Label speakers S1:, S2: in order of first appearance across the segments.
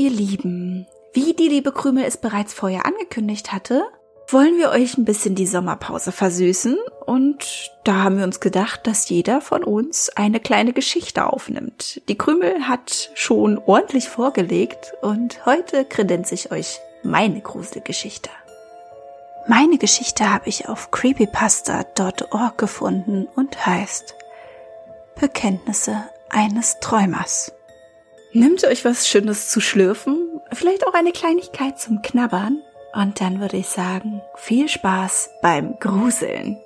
S1: ihr Lieben, wie die liebe Krümel es bereits vorher angekündigt hatte, wollen wir euch ein bisschen die Sommerpause versüßen und da haben wir uns gedacht, dass jeder von uns eine kleine Geschichte aufnimmt. Die Krümel hat schon ordentlich vorgelegt und heute kredenze ich euch meine Gruselgeschichte. Meine Geschichte habe ich auf creepypasta.org gefunden und heißt Bekenntnisse eines Träumers. Nimmt euch was Schönes zu schlürfen, vielleicht auch eine Kleinigkeit zum Knabbern und dann würde ich sagen, viel Spaß beim Gruseln.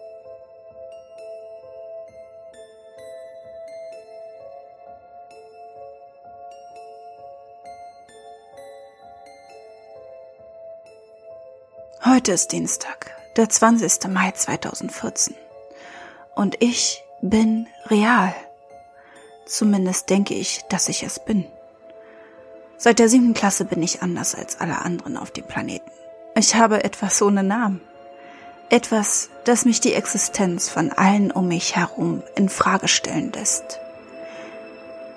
S1: Heute ist Dienstag, der 20. Mai 2014. Und ich bin real. Zumindest denke ich, dass ich es bin. Seit der siebten Klasse bin ich anders als alle anderen auf dem Planeten. Ich habe etwas ohne Namen. Etwas, das mich die Existenz von allen um mich herum in Frage stellen lässt.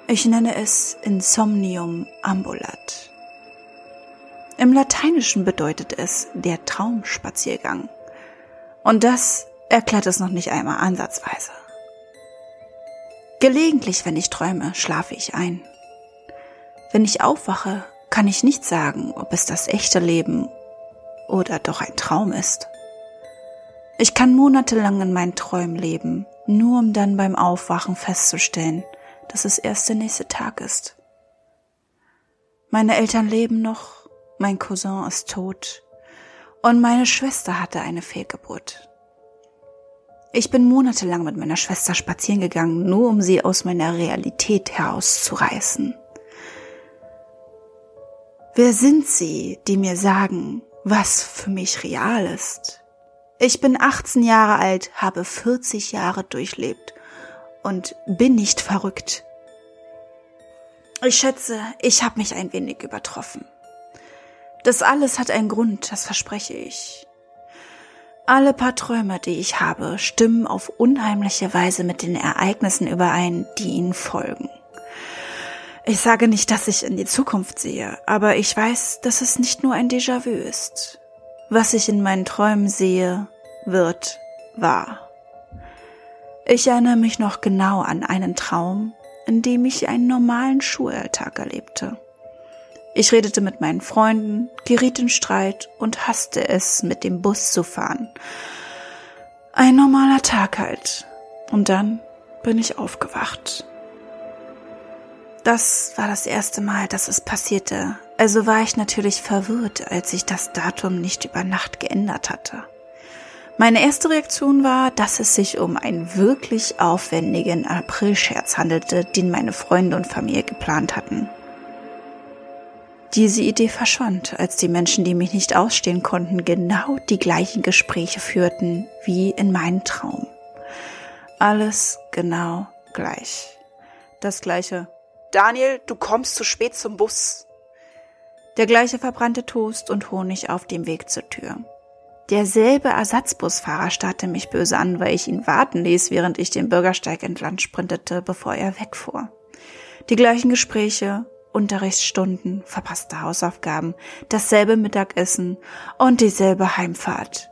S1: Ich nenne es Insomnium ambulat. Im Lateinischen bedeutet es der Traumspaziergang. Und das erklärt es noch nicht einmal ansatzweise. Gelegentlich, wenn ich träume, schlafe ich ein. Wenn ich aufwache, kann ich nicht sagen, ob es das echte Leben oder doch ein Traum ist. Ich kann monatelang in meinen Träumen leben, nur um dann beim Aufwachen festzustellen, dass es erst der nächste Tag ist. Meine Eltern leben noch, mein Cousin ist tot und meine Schwester hatte eine Fehlgeburt. Ich bin monatelang mit meiner Schwester spazieren gegangen, nur um sie aus meiner Realität herauszureißen. Wer sind sie, die mir sagen, was für mich real ist? Ich bin 18 Jahre alt, habe 40 Jahre durchlebt und bin nicht verrückt. Ich schätze, ich habe mich ein wenig übertroffen. Das alles hat einen Grund, das verspreche ich. Alle paar Träume, die ich habe, stimmen auf unheimliche Weise mit den Ereignissen überein, die ihnen folgen. Ich sage nicht, dass ich in die Zukunft sehe, aber ich weiß, dass es nicht nur ein Déjà-vu ist. Was ich in meinen Träumen sehe, wird wahr. Ich erinnere mich noch genau an einen Traum, in dem ich einen normalen Schulalltag erlebte. Ich redete mit meinen Freunden, geriet in Streit und hasste es, mit dem Bus zu fahren. Ein normaler Tag halt. Und dann bin ich aufgewacht. Das war das erste Mal, dass es passierte. Also war ich natürlich verwirrt, als sich das Datum nicht über Nacht geändert hatte. Meine erste Reaktion war, dass es sich um einen wirklich aufwendigen Aprilscherz handelte, den meine Freunde und Familie geplant hatten. Diese Idee verschwand, als die Menschen, die mich nicht ausstehen konnten, genau die gleichen Gespräche führten wie in meinem Traum. Alles genau gleich. Das gleiche. Daniel, du kommst zu spät zum Bus. Der gleiche verbrannte Toast und Honig auf dem Weg zur Tür. Derselbe Ersatzbusfahrer starrte mich böse an, weil ich ihn warten ließ, während ich den Bürgersteig entlang sprintete, bevor er wegfuhr. Die gleichen Gespräche, Unterrichtsstunden, verpasste Hausaufgaben, dasselbe Mittagessen und dieselbe Heimfahrt.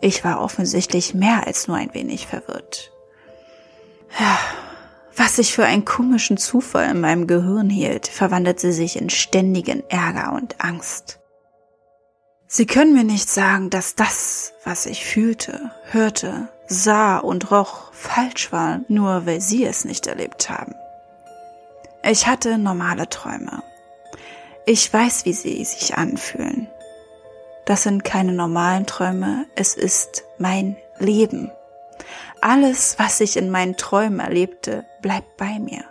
S1: Ich war offensichtlich mehr als nur ein wenig verwirrt. Was ich für einen komischen Zufall in meinem Gehirn hielt, verwandelte sich in ständigen Ärger und Angst. Sie können mir nicht sagen, dass das, was ich fühlte, hörte, sah und roch, falsch war, nur weil Sie es nicht erlebt haben. Ich hatte normale Träume. Ich weiß, wie sie sich anfühlen. Das sind keine normalen Träume, es ist mein Leben. Alles, was ich in meinen Träumen erlebte, bleibt bei mir.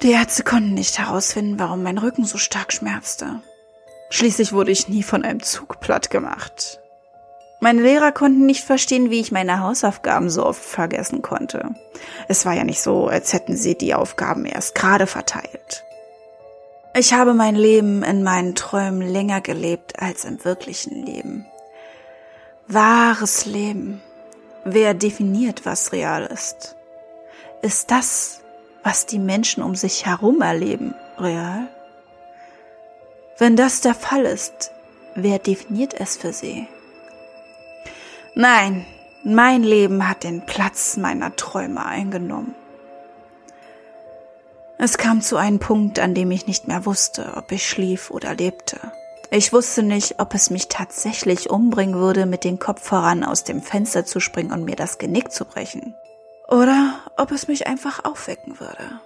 S1: Die Ärzte konnten nicht herausfinden, warum mein Rücken so stark schmerzte. Schließlich wurde ich nie von einem Zug platt gemacht. Meine Lehrer konnten nicht verstehen, wie ich meine Hausaufgaben so oft vergessen konnte. Es war ja nicht so, als hätten sie die Aufgaben erst gerade verteilt. Ich habe mein Leben in meinen Träumen länger gelebt als im wirklichen Leben. Wahres Leben. Wer definiert, was real ist? Ist das, was die Menschen um sich herum erleben, real? Wenn das der Fall ist, wer definiert es für sie? Nein, mein Leben hat den Platz meiner Träume eingenommen. Es kam zu einem Punkt, an dem ich nicht mehr wusste, ob ich schlief oder lebte. Ich wusste nicht, ob es mich tatsächlich umbringen würde, mit dem Kopf voran aus dem Fenster zu springen und mir das Genick zu brechen. Oder ob es mich einfach aufwecken würde.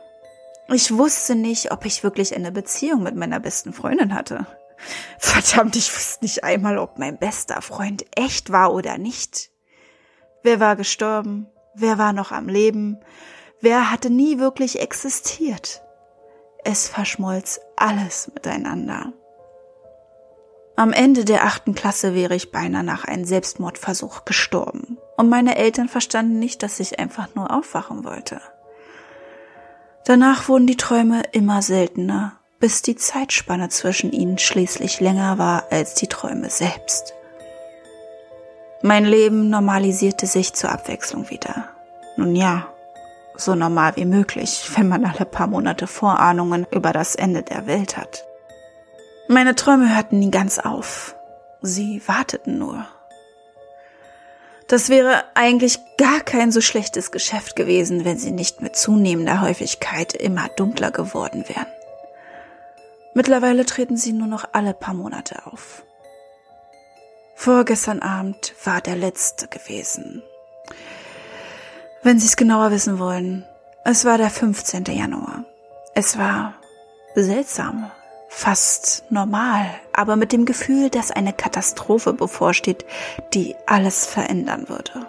S1: Ich wusste nicht, ob ich wirklich eine Beziehung mit meiner besten Freundin hatte. Verdammt, ich wusste nicht einmal, ob mein bester Freund echt war oder nicht. Wer war gestorben? Wer war noch am Leben? Wer hatte nie wirklich existiert? Es verschmolz alles miteinander. Am Ende der achten Klasse wäre ich beinahe nach einem Selbstmordversuch gestorben. Und meine Eltern verstanden nicht, dass ich einfach nur aufwachen wollte. Danach wurden die Träume immer seltener, bis die Zeitspanne zwischen ihnen schließlich länger war als die Träume selbst. Mein Leben normalisierte sich zur Abwechslung wieder. Nun ja, so normal wie möglich, wenn man alle paar Monate Vorahnungen über das Ende der Welt hat. Meine Träume hörten nie ganz auf. Sie warteten nur. Das wäre eigentlich gar kein so schlechtes Geschäft gewesen, wenn sie nicht mit zunehmender Häufigkeit immer dunkler geworden wären. Mittlerweile treten sie nur noch alle paar Monate auf. Vorgestern Abend war der letzte gewesen. Wenn Sie es genauer wissen wollen, es war der 15. Januar. Es war seltsam, fast normal, aber mit dem Gefühl, dass eine Katastrophe bevorsteht, die alles verändern würde.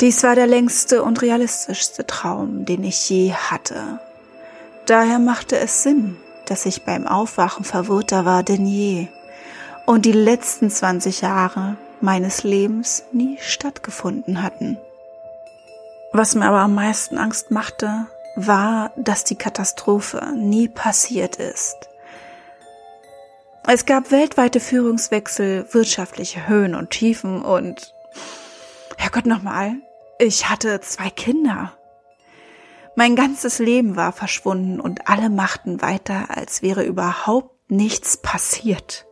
S1: Dies war der längste und realistischste Traum, den ich je hatte. Daher machte es Sinn, dass ich beim Aufwachen verwirrter war denn je und die letzten 20 Jahre meines Lebens nie stattgefunden hatten. Was mir aber am meisten Angst machte, war, dass die Katastrophe nie passiert ist. Es gab weltweite Führungswechsel, wirtschaftliche Höhen und Tiefen und Herrgott nochmal, ich hatte zwei Kinder. Mein ganzes Leben war verschwunden und alle machten weiter, als wäre überhaupt nichts passiert.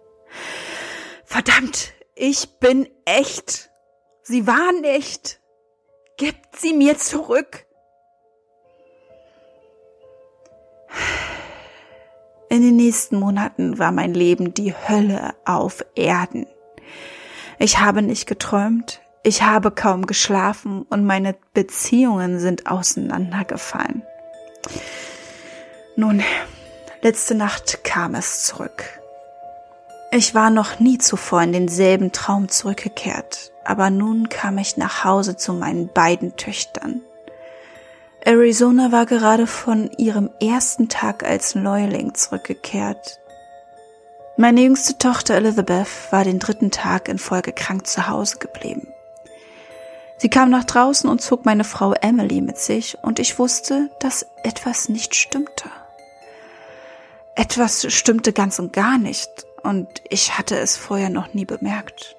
S1: Verdammt, ich bin echt. Sie waren echt. Gebt sie mir zurück. In den nächsten Monaten war mein Leben die Hölle auf Erden. Ich habe nicht geträumt, ich habe kaum geschlafen und meine Beziehungen sind auseinandergefallen. Nun, letzte Nacht kam es zurück. Ich war noch nie zuvor in denselben Traum zurückgekehrt, aber nun kam ich nach Hause zu meinen beiden Töchtern. Arizona war gerade von ihrem ersten Tag als Neuling zurückgekehrt. Meine jüngste Tochter Elizabeth war den dritten Tag in Folge krank zu Hause geblieben. Sie kam nach draußen und zog meine Frau Emily mit sich und ich wusste, dass etwas nicht stimmte. Etwas stimmte ganz und gar nicht und ich hatte es vorher noch nie bemerkt.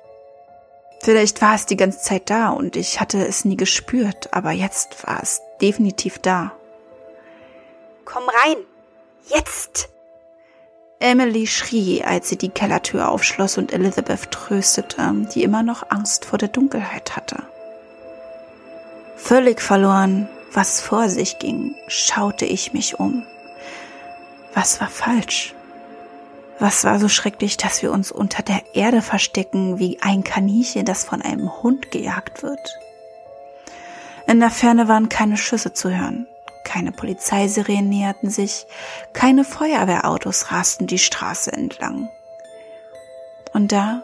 S1: Vielleicht war es die ganze Zeit da und ich hatte es nie gespürt, aber jetzt war es definitiv da. Komm rein! Jetzt! Emily schrie, als sie die Kellertür aufschloss und Elizabeth tröstete, die immer noch Angst vor der Dunkelheit hatte. Völlig verloren, was vor sich ging, schaute ich mich um. Was war falsch? Was war so schrecklich, dass wir uns unter der Erde verstecken wie ein Kaninchen, das von einem Hund gejagt wird? In der Ferne waren keine Schüsse zu hören, keine Polizeisirenen näherten sich, keine Feuerwehrautos rasten die Straße entlang. Und da,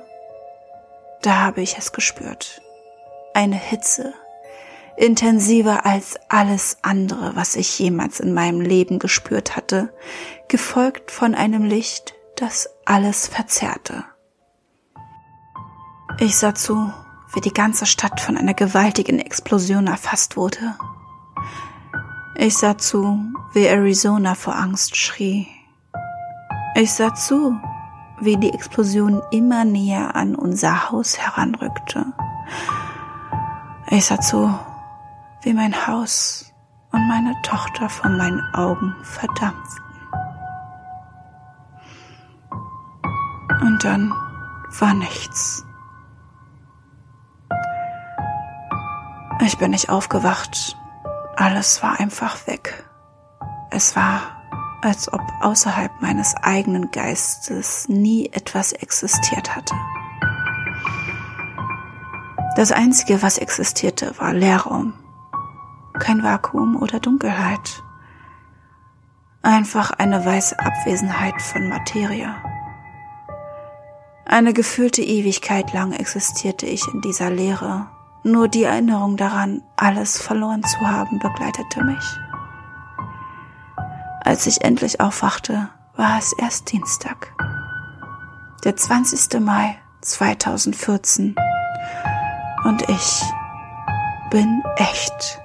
S1: da habe ich es gespürt. Eine Hitze, intensiver als alles andere, was ich jemals in meinem Leben gespürt hatte, gefolgt von einem Licht, das alles verzerrte. Ich sah zu, wie die ganze Stadt von einer gewaltigen Explosion erfasst wurde. Ich sah zu, wie Arizona vor Angst schrie. Ich sah zu, wie die Explosion immer näher an unser Haus heranrückte. Ich sah zu, wie mein Haus und meine Tochter vor meinen Augen verdampften. Und dann war nichts. Bin nicht aufgewacht. Alles war einfach weg. Es war, als ob außerhalb meines eigenen Geistes nie etwas existiert hatte. Das Einzige, was existierte, war Leerraum. Kein Vakuum oder Dunkelheit. Einfach eine weiße Abwesenheit von Materie. Eine gefühlte Ewigkeit lang existierte ich in dieser Leere. Nur die Erinnerung daran, alles verloren zu haben, begleitete mich. Als ich endlich aufwachte, war es erst Dienstag. Der 20. Mai 2014 und ich bin echt.